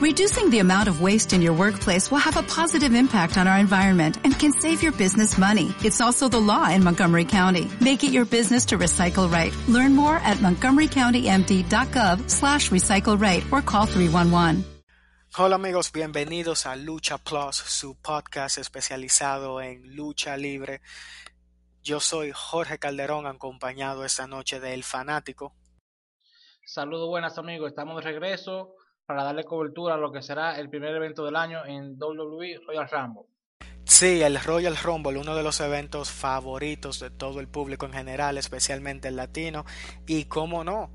Reducing the amount of waste in your workplace will have a positive impact on our environment and can save your business money. It's also the law in Montgomery County. Make it your business to recycle right. Learn more at montgomerycountymd.gov slash recycle right or call 311. Hola amigos, bienvenidos a Lucha Plus, su podcast especializado en lucha libre. Yo soy Jorge Calderón, acompañado esta noche de El Fanático. Saludos buenas amigos, estamos de regreso para darle cobertura a lo que será el primer evento del año en WWE Royal Rumble. Sí, el Royal Rumble, uno de los eventos favoritos de todo el público en general, especialmente el latino, y cómo no,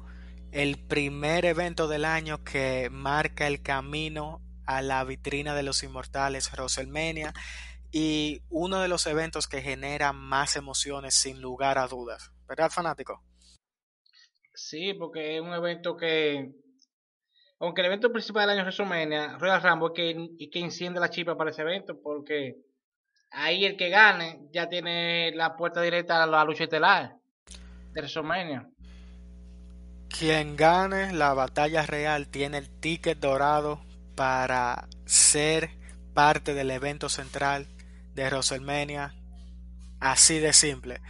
el primer evento del año que marca el camino a la vitrina de los inmortales WrestleMania y uno de los eventos que genera más emociones sin lugar a dudas. ¿Verdad, fanático? Sí, porque es un evento que, aunque el evento principal del año es WrestleMania, Royal que, y que enciende la chispa para ese evento, porque ahí el que gane ya tiene la puerta directa a la lucha estelar de WrestleMania. Quien gane la batalla real tiene el ticket dorado para ser parte del evento central de WrestleMania. Así de simple.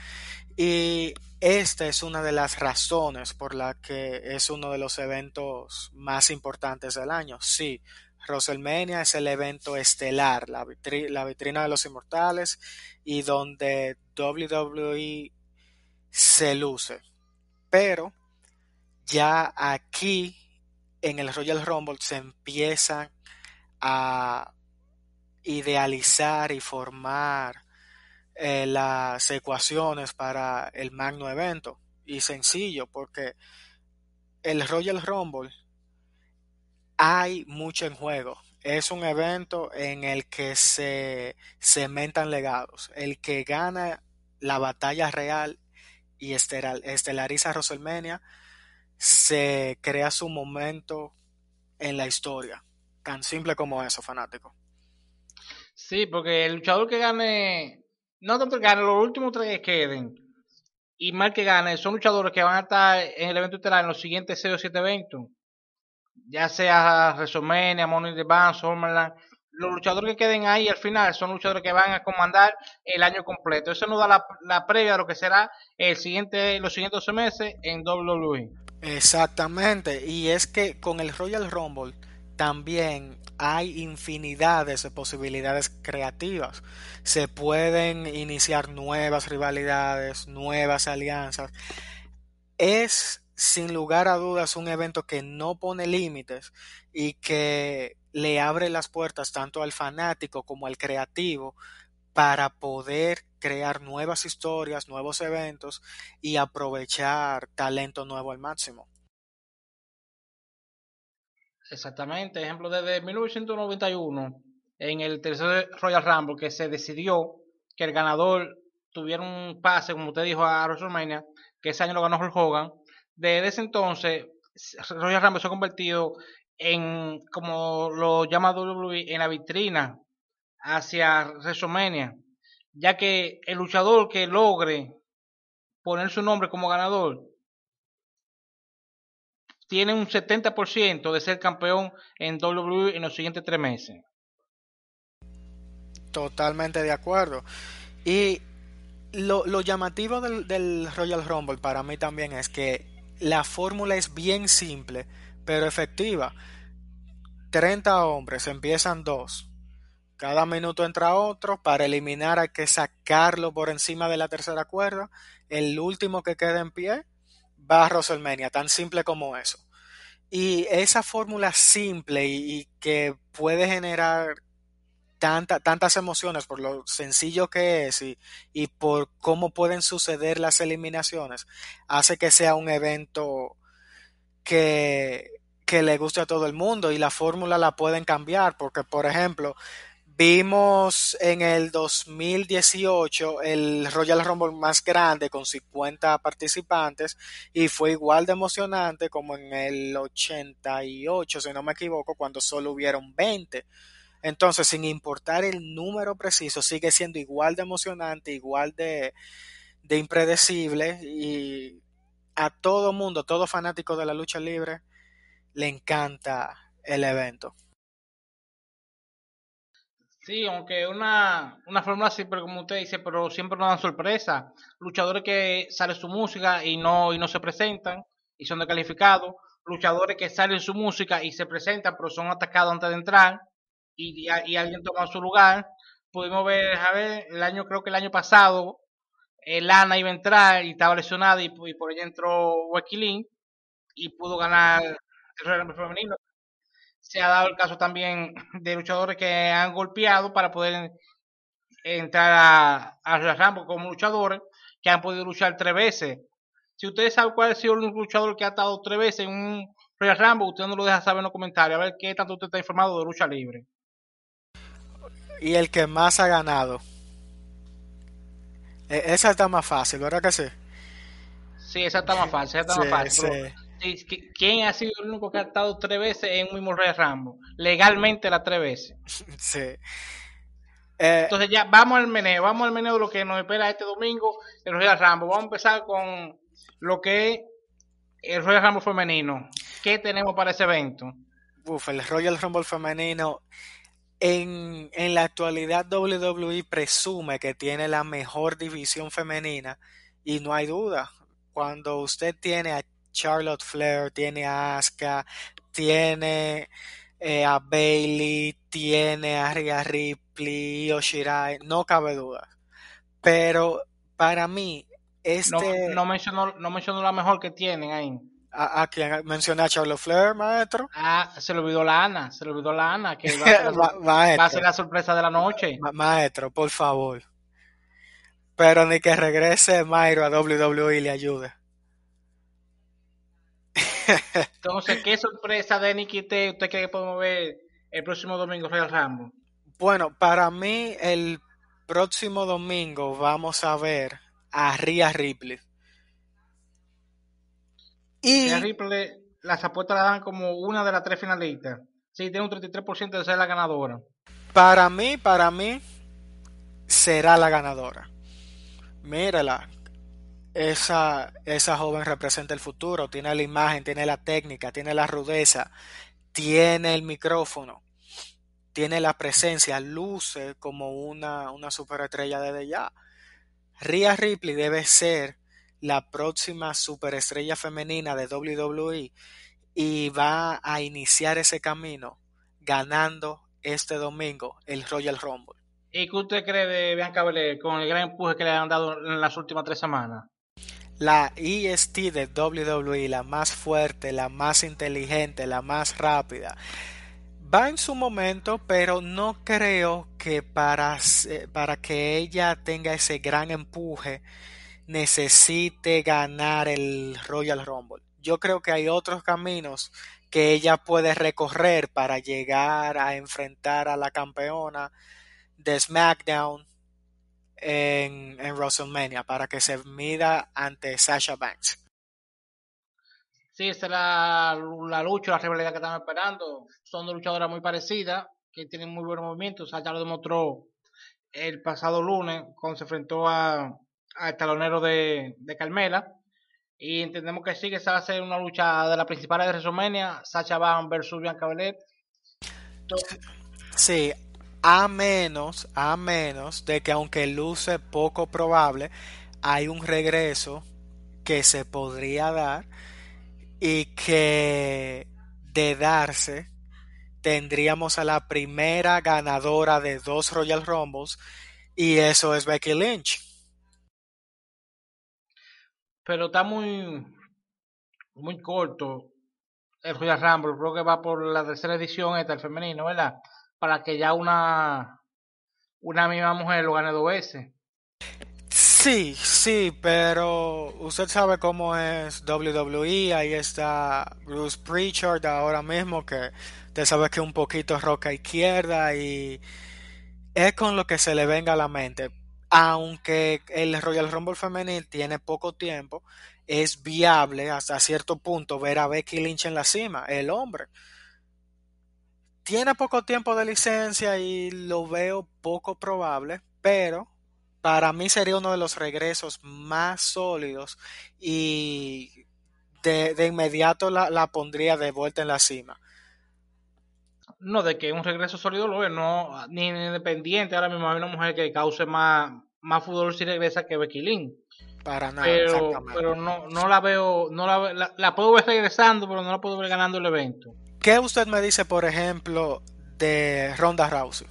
Y esta es una de las razones por la que es uno de los eventos más importantes del año. Sí, WrestleMania es el evento estelar, la, vitrina de los inmortales y donde WWE se luce. Pero ya aquí en el Royal Rumble se empiezan a idealizar y formar eh, las ecuaciones para el magno evento. Y sencillo, porque el Royal Rumble hay mucho en juego. Es un evento en el que se cementan legados. El que gana la batalla real y estelariza WrestleMania se crea su momento en la historia. Tan simple como eso, fanático. Sí, porque el luchador que gane, no tanto que gane, los últimos tres que queden y mal que gane, son luchadores que van a estar en el evento estelar en los siguientes 6 o 7 eventos. Ya sea WrestleMania, Money in the Bank, Summerland. Los luchadores que queden ahí al final son luchadores que van a comandar el año completo. Eso nos da la, la previa a lo que será el siguiente, los siguientes 12 meses en WWE. Exactamente, y es que con el Royal Rumble también hay infinidades de posibilidades creativas. Se pueden iniciar nuevas rivalidades, nuevas alianzas. Es sin lugar a dudas un evento que no pone límites y que le abre las puertas tanto al fanático como al creativo para poder crear nuevas historias, nuevos eventos y aprovechar talento nuevo al máximo. Exactamente, ejemplo, desde 1991, en el tercer Royal Rumble, que se decidió que el ganador tuviera un pase, como usted dijo, a WrestleMania, que ese año lo ganó Hulk Hogan. Desde ese entonces, Royal Rumble se ha convertido en, como lo llama WWE, en la vitrina hacia WrestleMania, ya que el luchador que logre poner su nombre como ganador tiene un 70% de ser campeón en WWE en los siguientes tres meses. Totalmente de acuerdo. Y lo, lo llamativo del, del, Royal Rumble para mí también es que la fórmula es bien simple, pero efectiva. 30 hombres, empiezan dos. Cada minuto entra otro. Para eliminar hay que sacarlo por encima de la tercera cuerda. El último que quede en pie va a WrestleMania, tan simple como eso. Y esa fórmula simple y, que puede generar tanta, tantas emociones por lo sencillo que es y, y, por cómo pueden suceder las eliminaciones, hace que sea un evento que, que le guste a todo el mundo y la fórmula la pueden cambiar porque, por ejemplo, Vimos en el 2018 el Royal Rumble más grande con 50 participantes y fue igual de emocionante como en el 88, si no me equivoco, cuando solo hubieron 20. Entonces, sin importar el número preciso, sigue siendo igual de emocionante, igual de, de impredecible y a todo mundo, todo fanático de la lucha libre, le encanta el evento. Sí, aunque una, una fórmula pero como usted dice, pero siempre nos dan sorpresa. Luchadores que sale su música y no, y no se presentan y son descalificados. Luchadores que salen su música y se presentan, pero son atacados antes de entrar y, y, alguien toma su lugar. Pudimos ver, a ver, el año, creo que el año pasado, el Lana iba a entrar y estaba lesionada y, por ella entró Wakilin y pudo ganar el Real femenino se ha dado el caso también de luchadores que han golpeado para poder entrar a, a Rambo como luchadores que han podido luchar tres veces. Si ustedes saben cuál ha sido el único luchador que ha estado tres veces en un Royal Rambo, usted no lo deja saber en los comentarios, a ver qué tanto usted está informado de lucha libre. Y el que más ha ganado. E, esa está más fácil, ¿verdad que sí? Sí, esa está más fácil, esa está más fácil. ¿Quién ha sido el único que ha estado tres veces en un mismo Royal Rambo? Legalmente las tres veces. Sí. Eh, Entonces ya vamos al meneo, vamos al meneo de lo que nos espera este domingo el Royal Rambo. Vamos a empezar con lo que es el Royal Rumble femenino. ¿Qué tenemos para ese evento? Uf, el Royal Rumble femenino. En, en la actualidad WWE presume que tiene la mejor división femenina y no hay duda. Cuando usted tiene a Charlotte Flair, tiene a Asuka, tiene eh, a Bailey, tiene a Rhea Ripley, Yoshirai, no cabe duda. Pero para mí, este. No, mencionó, no mencionó la mejor que tienen ahí. ¿A, a quién mencioné a Charlotte Flair, maestro? Ah, se le olvidó la Ana, se le olvidó la Ana, que va a, ser la, sorpresa de la noche. maestro, por favor. Pero ni que regrese Myro a WWE y le ayude. Entonces, ¿qué sorpresa de Nicky T usted cree que podemos ver el próximo domingo Real Rambo? Bueno, para mí el próximo domingo vamos a ver a Rhea Ripley. Y Rhea Ripley, las apuestas la dan como una de las tres finalistas. Sí, tiene un 33% de ser la ganadora. Para mí, para mí, será la ganadora. Mírala, esa, esa joven representa el futuro, tiene la imagen, tiene la técnica, tiene la rudeza, tiene el micrófono, tiene la presencia, luce como una, una superestrella desde ya. Rhea Ripley debe ser la próxima superestrella femenina de WWE y va a iniciar ese camino ganando este domingo el Royal Rumble. ¿Y qué usted cree de Bianca Belair con el gran empuje que le han dado en las últimas tres semanas? La EST de WWE, la más fuerte, la más inteligente, la más rápida, va en su momento, pero no creo que para, para que ella tenga ese gran empuje necesite ganar el Royal Rumble. Yo creo que hay otros caminos que ella puede recorrer para llegar a enfrentar a la campeona de SmackDown en, en WrestleMania para que se mida ante Sasha Banks. Sí, esa es la, la lucha, la rivalidad que estamos esperando. Son dos luchadoras muy parecidas, que tienen muy buenos movimientos. Sasha lo demostró el pasado lunes cuando se enfrentó a, al talonero de, de Carmela. Y entendemos que sí, que esa va a ser una lucha de la principal de WrestleMania, Sacha Banks versus Bianca Belair. Sí, a menos, a menos de que aunque luce poco probable, hay un regreso que se podría dar y que de darse tendríamos a la primera ganadora de dos Royal Rumbles y eso es Becky Lynch. Pero está muy muy corto el Royal Rumble, creo que va por la tercera edición esta el femenino, ¿verdad? Para que ya una, una misma mujer lo gane dos veces. Sí, sí, pero usted sabe cómo es WWE, ahí está Bruce Pritchard ahora mismo, que usted sabe que un poquito roca izquierda y es con lo que se le venga a la mente. Aunque el Royal Rumble femenil tiene poco tiempo, es viable hasta cierto punto ver a Becky Lynch en la cima, el hombre tiene poco tiempo de licencia y lo veo poco probable, pero para mí sería uno de los regresos más sólidos y de, inmediato la, pondría de vuelta en la cima. No, de que un regreso sólido lo es, no, ni independiente. Ahora mismo hay una mujer que cause más, más fútbol si regresa que Becky Lynn. Para nada. Pero, pero no, no la veo, no la, la, la, puedo ver regresando, pero no la puedo ver ganando el evento. ¿Qué usted me dice, por ejemplo, de Ronda Rousey?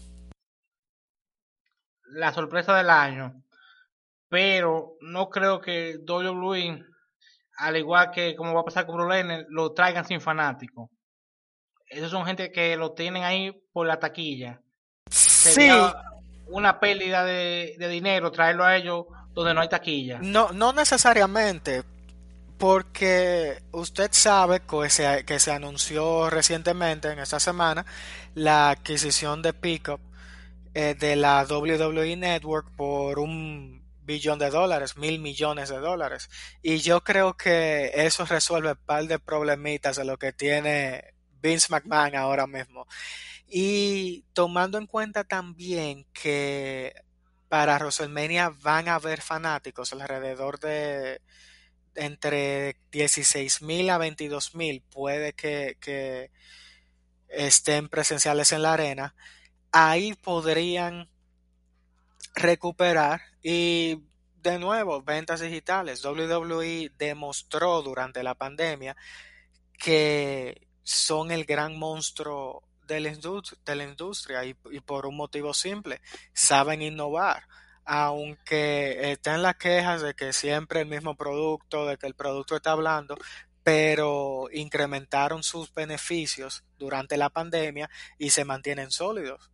La sorpresa del año. Pero no creo que WWE, al igual que como va a pasar con Bro lo traigan sin fanáticos. Esos son gente que lo tienen ahí por la taquilla. Sería sí. una pérdida de, de dinero traerlo a ellos donde no hay taquilla. No, no necesariamente, porque usted sabe que se, que se anunció recientemente en esta semana la adquisición de Pickup eh, de la WWE Network por un billón de dólares, mil millones de dólares. Y yo creo que eso resuelve un par de problemitas de lo que tiene Vince McMahon ahora mismo. Y tomando en cuenta también que para WrestleMania van a haber fanáticos alrededor de entre 16 mil a 22 mil puede que, estén presenciales en la arena ahí podrían recuperar y de nuevo ventas digitales. WWE demostró durante la pandemia que son el gran monstruo de la industria, de la industria y por un motivo simple saben innovar aunque estén las quejas de que siempre el mismo producto, de que el producto está hablando, pero incrementaron sus beneficios durante la pandemia y se mantienen sólidos.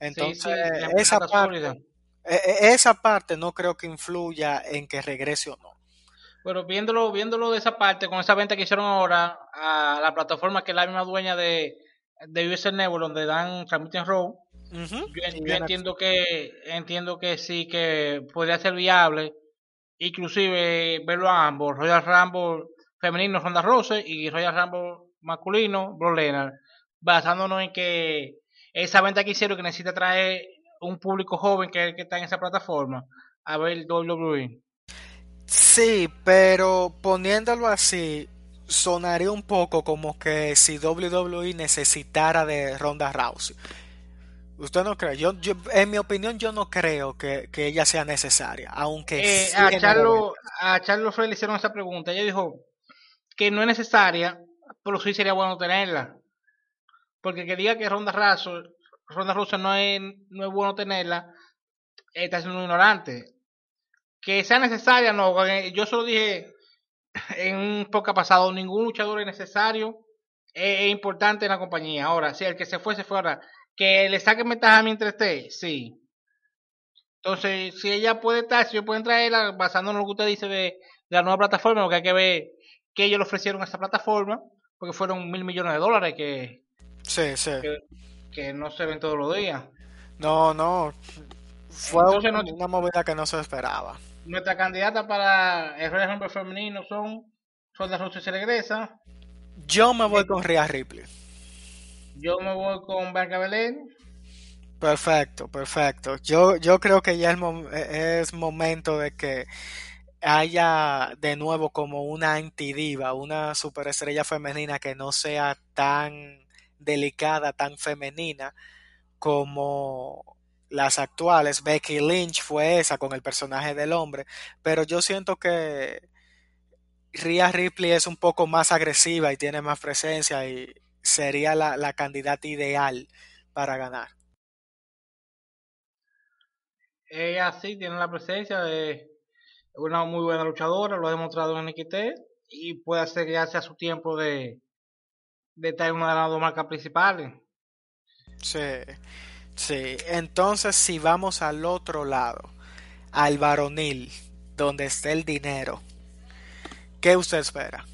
Entonces, sí, sí, esa, parte, esa parte no creo que influya en que regrese o no. Pero viéndolo, viéndolo de esa parte, con esa venta que hicieron ahora a la plataforma que es la misma dueña de, de USL Network, donde dan transmiten Row, Uh -huh. Yo, yo entiendo que entiendo que sí que podría ser viable, inclusive verlo a ambos, Royal Rumble femenino Ronda Rose y Royal Rumble masculino Bro Lennar, basándonos en que esa venta que hicieron que necesita traer un público joven que, que está en esa plataforma a ver WWE. Sí, pero poniéndolo así, sonaría un poco como que si WWE necesitara de Ronda Rousey. ¿Usted no cree? Yo, yo, en mi opinión, yo no creo que, que ella sea necesaria, aunque... Eh, a, Charlo, a Charlo Frey le hicieron esa pregunta. Ella dijo que no es necesaria, pero sí sería bueno tenerla. Porque que diga que Ronda Raso, Ronda Rosa no es, no es bueno tenerla, está siendo un ignorante. Que sea necesaria, no. Yo solo dije en un poco pasado, ningún luchador es necesario, es, es importante en la compañía. Ahora, si el que se fue, se fue ahora que le saquen ventaja mientras esté, sí. Entonces, si ella puede estar, si ellos pueden traerla, basándonos en lo que usted dice de, de, la nueva plataforma, lo que hay que ver que ellos le ofrecieron a esta plataforma, porque fueron mil millones de dólares que, sí, sí. que, que no se ven todos los días. No, no. Fue Entonces, una, movida que no se esperaba. Nuestra candidata para el Royal Rumble femenino son Ronda Rousey se regresa. Yo me voy con Rhea Ripley. Yo me voy con Bianca Belén. Perfecto, perfecto. Yo, yo creo que ya es, mom es momento de que haya de nuevo como una antidiva, una superestrella femenina que no sea tan delicada, tan femenina como las actuales. Becky Lynch fue esa con el personaje del hombre, pero yo siento que Rhea Ripley es un poco más agresiva y tiene más presencia y sería la, la candidata ideal para ganar. Ella sí tiene la presencia de una muy buena luchadora, lo ha demostrado en NXT y puede hacer ya sea su tiempo de, de estar en una de las dos marcas principales. Sí, sí. Entonces, si vamos al otro lado, al varonil, donde está el dinero, ¿qué usted espera?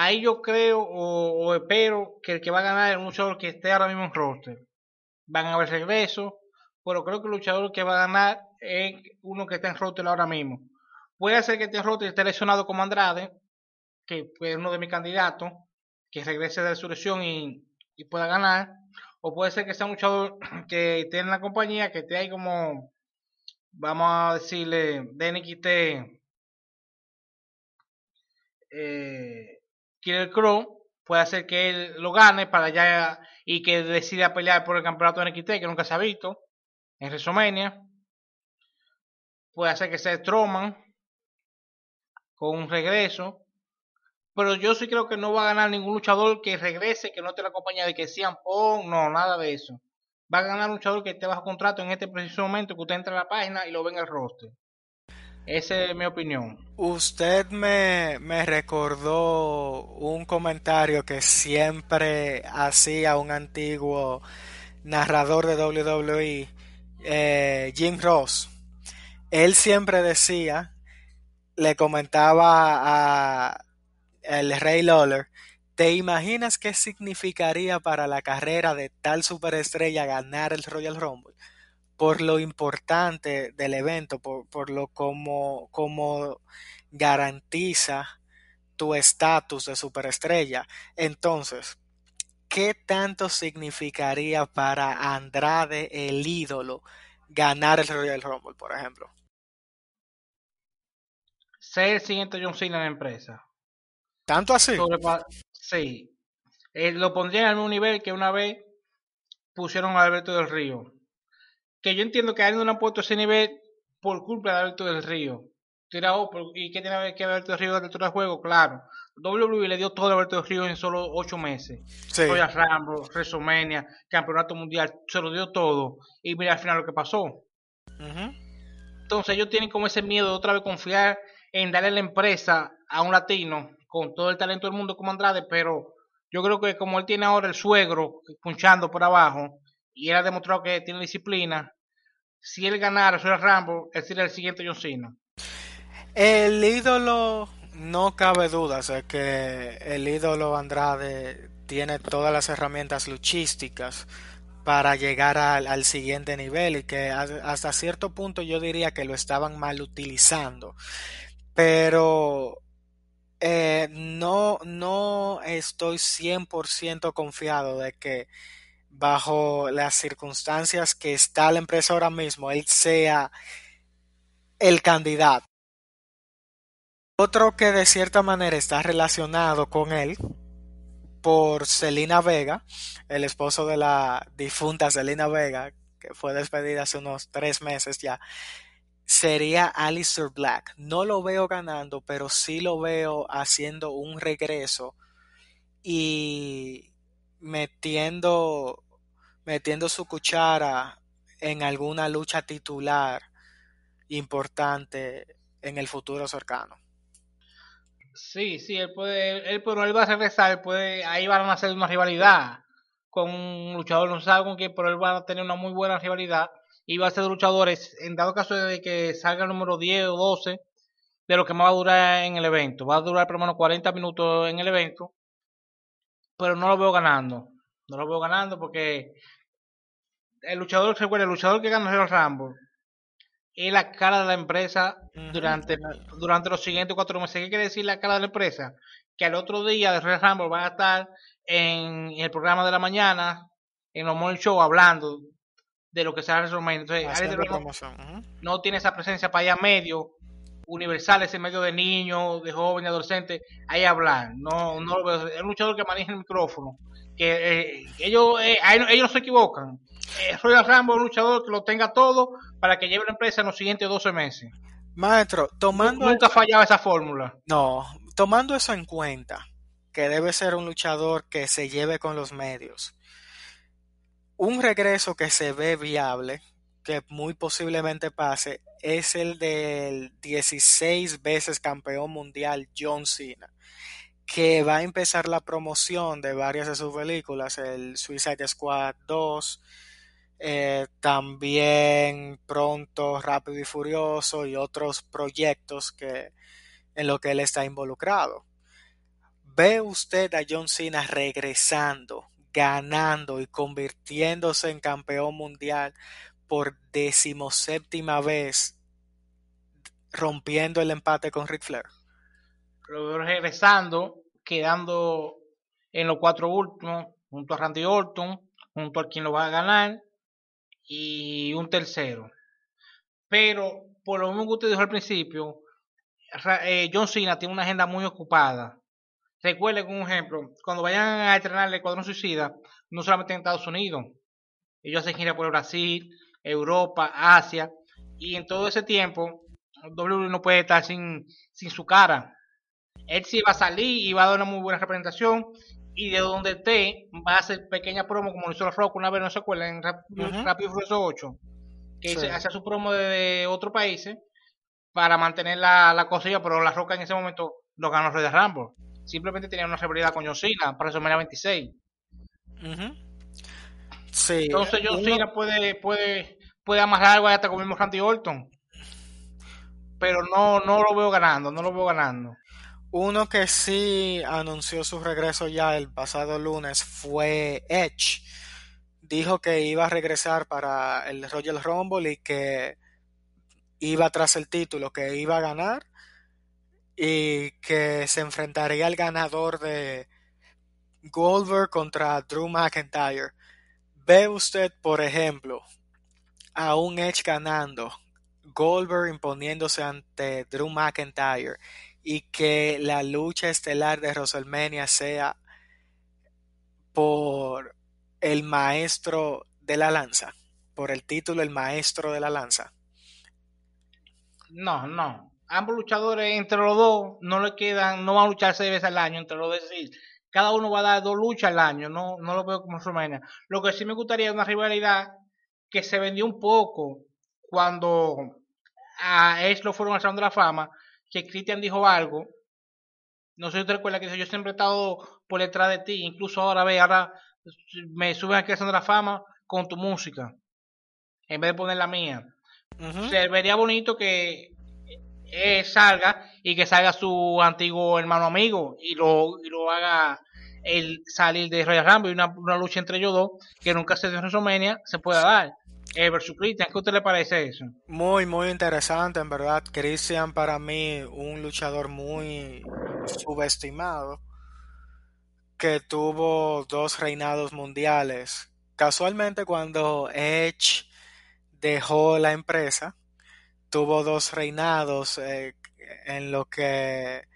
Ahí yo creo o, espero que el que va a ganar es un luchador que esté ahora mismo en roster. Van a haber regreso, pero creo que el luchador que va a ganar es uno que está en roster ahora mismo. Puede ser que esté en roster y esté lesionado como Andrade, que es uno de mis candidatos, que regrese de su lesión y, pueda ganar. O puede ser que sea un luchador que esté en la compañía, que esté ahí como, vamos a decirle, de eh, Killer Crow puede hacer que él lo gane para allá y que decida pelear por el campeonato de NXT que nunca se ha visto en WrestleMania. Puede hacer que sea Strowman con un regreso. Pero yo sí creo que no va a ganar ningún luchador que regrese, que no esté la compañía de que sean Pong, no, nada de eso. Va a ganar un luchador que esté bajo contrato en este preciso momento, que usted entre a la página y lo ve en el roster. Esa es mi opinión. Usted me, me recordó un comentario que siempre hacía un antiguo narrador de WWE, eh, Jim Ross. Él siempre decía, le comentaba a el Rey Lawler, ¿te imaginas qué significaría para la carrera de tal superestrella ganar el Royal Rumble? Por lo importante del evento, por, lo como, como garantiza tu estatus de superestrella. Entonces, ¿qué tanto significaría para Andrade, el ídolo, ganar el Royal Rumble, por ejemplo? Ser el siguiente John Cena en la empresa. ¿Tanto así? sí. Eh, lo pondría en un nivel que una vez pusieron a Alberto del Río que yo entiendo que a él no le han puesto ese nivel por culpa de Alberto del Río. Tirado, ¿Y qué tiene que ver Alberto del Río dentro del juego? Claro. WWE le dio todo a Alberto del Río en solo ocho meses. Sí. Royal Rumble, WrestleMania, Campeonato Mundial, se lo dio todo. Y mira al final lo que pasó. Entonces ellos tienen como ese miedo de otra vez confiar en darle la empresa a un latino con todo el talento del mundo como Andrade, pero yo creo que como él tiene ahora el suegro punchando por abajo, y él ha demostrado que tiene disciplina, si él ganara el Rambo, él sería el siguiente John Cena. El ídolo, no cabe duda, o que el ídolo Andrade tiene todas las herramientas luchísticas para llegar al, siguiente nivel y que hasta cierto punto yo diría que lo estaban mal utilizando. Pero eh, no, no estoy 100% confiado de que bajo las circunstancias que está la empresa ahora mismo, él sea el candidato. Otro que de cierta manera está relacionado con él por Selena Vega, el esposo de la difunta Selena Vega, que fue despedida hace unos tres meses ya, sería Alistair Black. No lo veo ganando, pero sí lo veo haciendo un regreso y metiendo metiendo su cuchara en alguna lucha titular importante en el futuro cercano. Sí, sí, él puede, él, pero él va a regresar, puede, ahí van a hacer una rivalidad con un luchador, no sabe con quién, pero él va a tener una muy buena rivalidad y va a ser luchadores, en dado caso de que salga el número 10 o 12, de lo que más va a durar en el evento. Va a durar por lo menos 40 minutos en el evento, pero no lo veo ganando. No lo veo ganando porque el luchador, recuerda, el luchador que ganó el Rambo es la cara de la empresa durante, durante los siguientes cuatro meses. ¿Qué quiere decir la cara de la empresa? Que al otro día de Royal Rumble va a estar en, el programa de la mañana, en los morning show, hablando de lo que será WrestleMania. Entonces, no tiene esa presencia para allá medio, universal, ese medio de niños, de jóvenes, adolescentes, ahí hablar. No, no Es un luchador que maneja el micrófono. Que eh, ellos, eh, ellos no se equivocan eh, Royal Rambo un luchador que lo tenga todo para que lleve la empresa en los siguientes 12 meses. Maestro, tomando. Nunca ha fallado esa fórmula. No, tomando eso en cuenta, que debe ser un luchador que se lleve con los medios. Un regreso que se ve viable, que muy posiblemente pase, es el del 16 veces campeón mundial John Cena, que va a empezar la promoción de varias de sus películas, el Suicide Squad 2, eh, también pronto Rápido y Furioso y otros proyectos que, en los que él está involucrado. ¿Ve usted a John Cena regresando, ganando y convirtiéndose en campeón mundial por decimoséptima vez, rompiendo el empate con Ric Flair? regresando, quedando en los cuatro últimos, junto a Randy Orton, junto a quien lo va a ganar, y un tercero. Pero, por lo mismo que usted dijo al principio, eh, John Cena tiene una agenda muy ocupada. Recuerden, un ejemplo, cuando vayan a entrenar el Cuadrón Suicida, no solamente en Estados Unidos, ellos hacen gira por Brasil, Europa, Asia, y en todo ese tiempo, WWE no puede estar sin, sin su cara. Él sí va a salir y va a dar una muy buena representación, y de donde esté, va a hacer pequeña promo, como lo hizo Rock una vez, no se acuerdan, en Rápido uh 8, que sí. hace su promo de, otros países para mantener la, la cosilla, pero la Roca en ese momento lo ganó Rey de Rumble. Simplemente tenía una rivalidad con John Cena para WrestleMania 26. Sí. Entonces John Cena puede, puede, puede amarrar algo hasta con mismo Randy Orton. Pero no, no lo veo ganando, no lo veo ganando. Uno que sí anunció su regreso ya el pasado lunes fue Edge. Dijo que iba a regresar para el Royal Rumble y que iba tras el título, que iba a ganar y que se enfrentaría al ganador de Goldberg contra Drew McIntyre. Ve usted, por ejemplo, a un Edge ganando, Goldberg imponiéndose ante Drew McIntyre y que la lucha estelar de WrestleMania sea por el maestro de la lanza, por el título el maestro de la lanza. No, no. Ambos luchadores entre los dos no le quedan, no van a luchar seis veces al año entre los dos. cada uno va a dar dos luchas al año, no, no lo veo como WrestleMania. Lo que sí me gustaría es una rivalidad que se vendió un poco cuando a Edge lo fueron al Salón de la Fama, que Christian dijo algo. No sé si te recuerdas que dijo, yo siempre he estado por detrás de ti, incluso ahora ve, ahora me suben aquí de la Fama con tu música, en vez de poner la mía. Se vería bonito que eh, salga y que salga su antiguo hermano amigo y lo, y lo haga el salir de Royal Rumble y una, una, lucha entre ellos dos que nunca se dio en WrestleMania se pueda dar. Versus Christian, ¿qué a usted le parece eso? Muy, muy interesante, en verdad. Christian para mí un luchador muy subestimado que tuvo dos reinados mundiales. Casualmente cuando Edge dejó la empresa, tuvo dos reinados eh, en lo que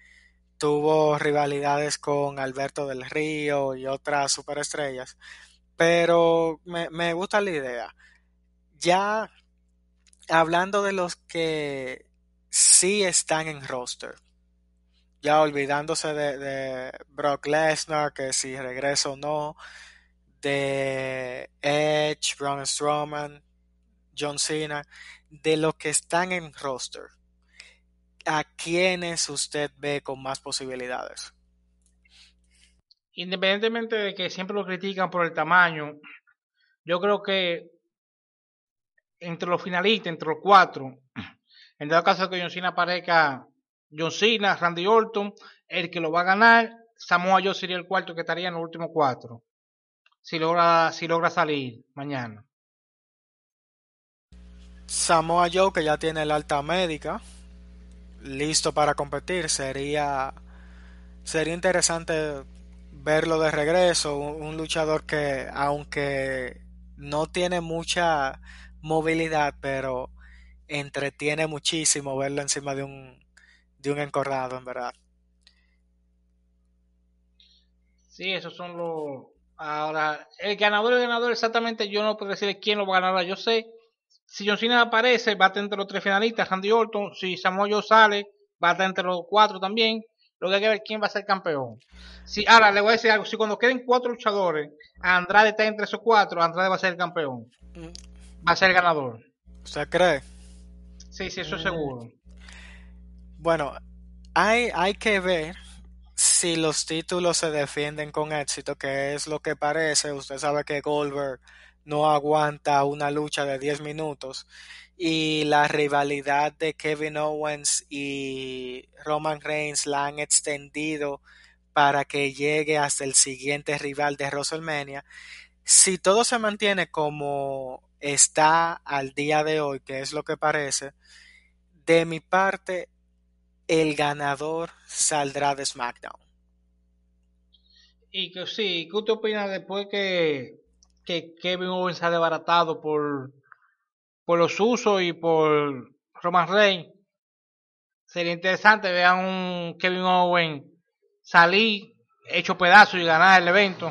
tuvo rivalidades con Alberto del Río y otras superestrellas. Pero me gusta la idea ya hablando de los que sí están en roster, ya olvidándose de, Brock Lesnar, que si regresa o no, de Edge, Braun Strowman, John Cena, de los que están en roster, ¿a quiénes usted ve con más posibilidades? Independientemente de que siempre lo critican por el tamaño, yo creo que entre los finalistas, entre los cuatro, en dado caso que John Cena aparezca John Cena, Randy Orton, el que lo va a ganar, Samoa Joe sería el cuarto que estaría en los últimos cuatro. Si logra, si logra salir mañana. Samoa Joe, que ya tiene la alta médica, listo para competir, sería, sería interesante verlo de regreso. un luchador que, aunque no tiene mucha movilidad, pero entretiene muchísimo verlo encima de un, de un encorrado, en verdad. Sí, esos son los... Ahora, el ganador, el ganador, exactamente yo no puedo decir quién lo va a ganar. Yo sé, si John Cena aparece, va a estar entre los tres finalistas, Randy Orton. Si Samoa Joe sale, va a estar entre los cuatro también. Lo que hay que ver quién va a ser campeón. Si, ahora le voy a decir algo, si cuando queden cuatro luchadores, Andrade está entre esos cuatro, Andrade va a ser el campeón. Mm va a ser ganador. ¿Usted cree? Sí, sí, eso es seguro. Bueno, hay, hay que ver si los títulos se defienden con éxito, que es lo que parece. Usted sabe que Goldberg no aguanta una lucha de 10 minutos y la rivalidad de Kevin Owens y Roman Reigns la han extendido para que llegue hasta el siguiente rival de WrestleMania. Si todo se mantiene como está al día de hoy, que es lo que parece, de mi parte, el ganador saldrá de SmackDown. Y que sí, ¿qué usted opina después que, que Kevin Owens se ha desbaratado por, por los usos y por Roman Reigns? sería interesante ver a un Kevin Owen salir hecho pedazo y ganar el evento.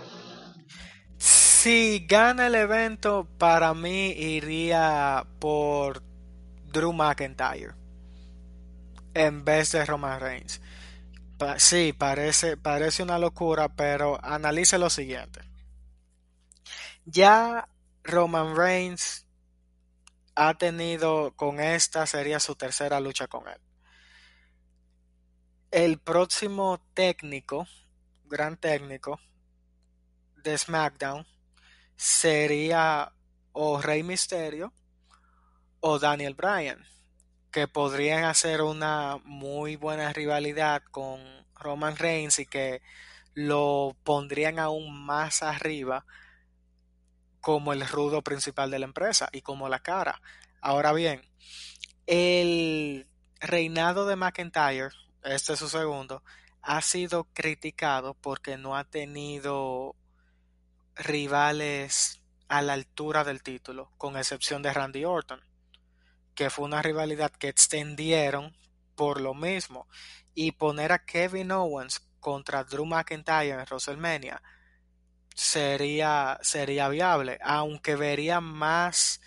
Si gana el evento, para mí iría por Drew McIntyre en vez de Roman Reigns. sí, parece, parece una locura, pero analice lo siguiente. Ya Roman Reigns ha tenido con esta, sería su tercera lucha con él. El próximo técnico, gran técnico de SmackDown, sería o Rey Mysterio o Daniel Bryan, que podrían hacer una muy buena rivalidad con Roman Reigns y que lo pondrían aún más arriba como el rudo principal de la empresa y como la cara. Ahora bien, el reinado de McIntyre, este es su segundo, ha sido criticado porque no ha tenido rivales a la altura del título, con excepción de Randy Orton, que fue una rivalidad que extendieron por lo mismo. Y poner a Kevin Owens contra Drew McIntyre en WrestleMania sería, sería viable, aunque vería más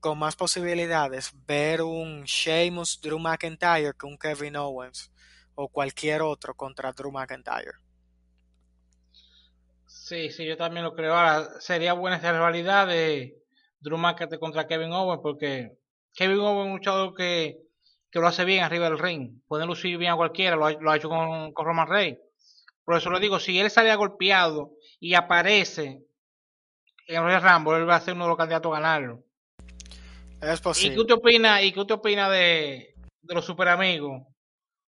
con más posibilidades ver un Sheamus Drew McIntyre que un Kevin Owens o cualquier otro contra Drew McIntyre. Sí, sí, yo también lo creo. Ahora, sería buena esa rivalidad de Drew McIntyre contra Kevin Owens porque Kevin Owens es un luchador que, que lo hace bien arriba del ring. Puede lucir bien a cualquiera, lo ha, hecho con, con Roman Reigns. Por eso lo digo, si él sale golpeado y aparece en Royal Rumble, él va a ser uno de los candidatos a ganarlo. Es posible. ¿Y qué usted opina, y qué usted opina de, de los super amigos?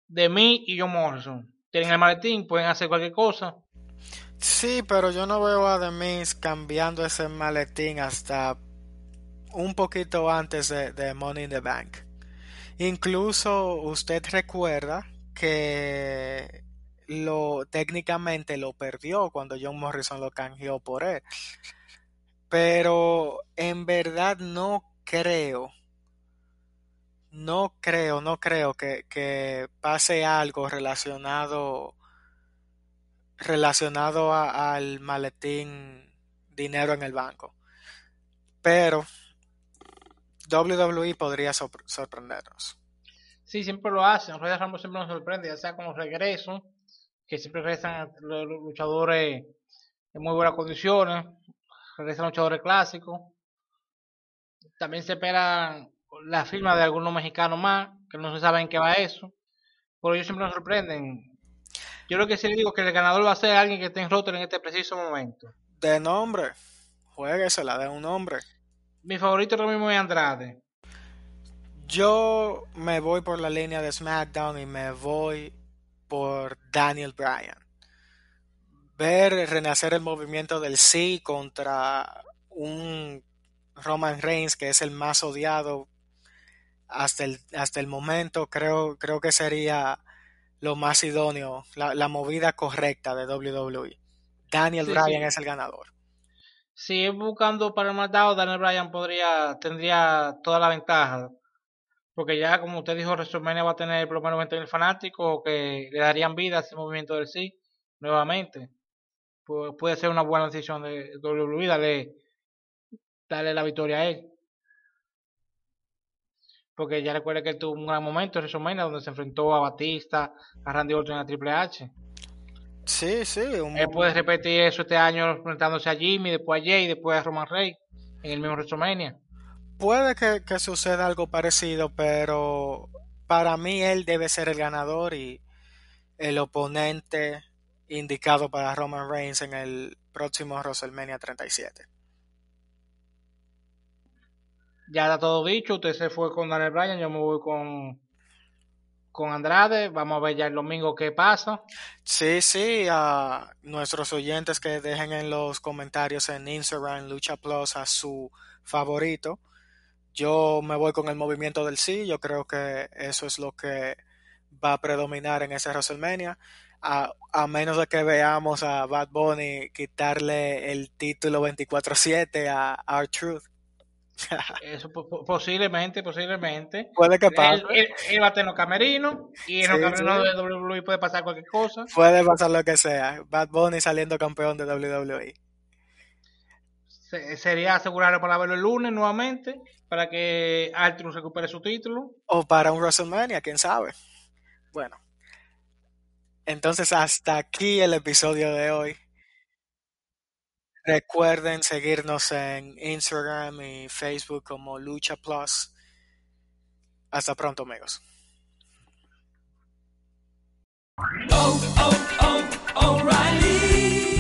De mí y John Morrison. Tienen el maletín, pueden hacer cualquier cosa. Sí, pero yo no veo a The Miz cambiando ese maletín hasta un poquito antes de, Money in the Bank. Incluso usted recuerda que lo técnicamente lo perdió cuando John Morrison lo canjeó por él. Pero en verdad no creo, no creo, no creo que pase algo relacionado relacionado al maletín dinero en el banco. Pero WWE podría sorprendernos. Sí, siempre lo hacen. Royal siempre nos sorprende, ya sea con los regresos que siempre regresan los luchadores en muy buenas condiciones, regresan luchadores clásicos. También se espera la firma de algunos mexicanos más, que no se sabe en qué va eso, pero ellos siempre nos sorprenden. Yo lo que sí le digo que el ganador va a ser alguien que esté en rotor en este preciso momento. De nombre, jueguesela de un nombre. Mi favorito ahora mismo es Andrade. Yo me voy por la línea de SmackDown y me voy por Daniel Bryan. Ver renacer el movimiento del sí contra un Roman Reigns que es el más odiado hasta el, hasta el momento, creo, creo que sería lo más idóneo, la, movida correcta de WWE. Daniel Bryan es el ganador. Si buscando para el matado, Daniel Bryan podría, tendría toda la ventaja porque ya como usted dijo, WrestleMania va a tener por lo menos 20.000 fanáticos que le darían vida a ese movimiento del sí nuevamente. puede ser una buena decisión de WWE darle, darle la victoria a él. Porque ya recuerda que él tuvo un gran momento en WrestleMania donde se enfrentó a Batista, a Randy Orton y a Triple H. Sí, sí. Él puede repetir eso este año enfrentándose a Jimmy, después a Jay, después a Roman Reigns en el mismo WrestleMania puede que, suceda algo parecido, pero para mí él debe ser el ganador y el oponente indicado para Roman Reigns en el próximo WrestleMania 37. Ya está todo dicho, usted se fue con Daniel Bryan, yo me voy con con Andrade, vamos a ver ya el domingo qué pasa. Sí, sí, a nuestros oyentes que dejen en los comentarios en Instagram Lucha Plus a su favorito yo me voy con el movimiento del sí, yo creo que eso es lo que va a predominar en ese WrestleMania, a, a menos de que veamos a Bad Bunny quitarle el título 24-7 a R-Truth. Eso posiblemente, posiblemente. Puede que pase. Él, va a tener camerino y en los camerinos de WWE puede pasar cualquier cosa. Puede pasar lo que sea. Bad Bunny saliendo campeón de WWE. sería asegurarlo para verlo el lunes nuevamente para que Arthur recupere su título. O para un WrestleMania, quién sabe. Bueno. Entonces hasta aquí el episodio de hoy. Recuerden seguirnos en Instagram y Facebook como Lucha Plus. Hasta pronto, amigos. Oh, oh, oh,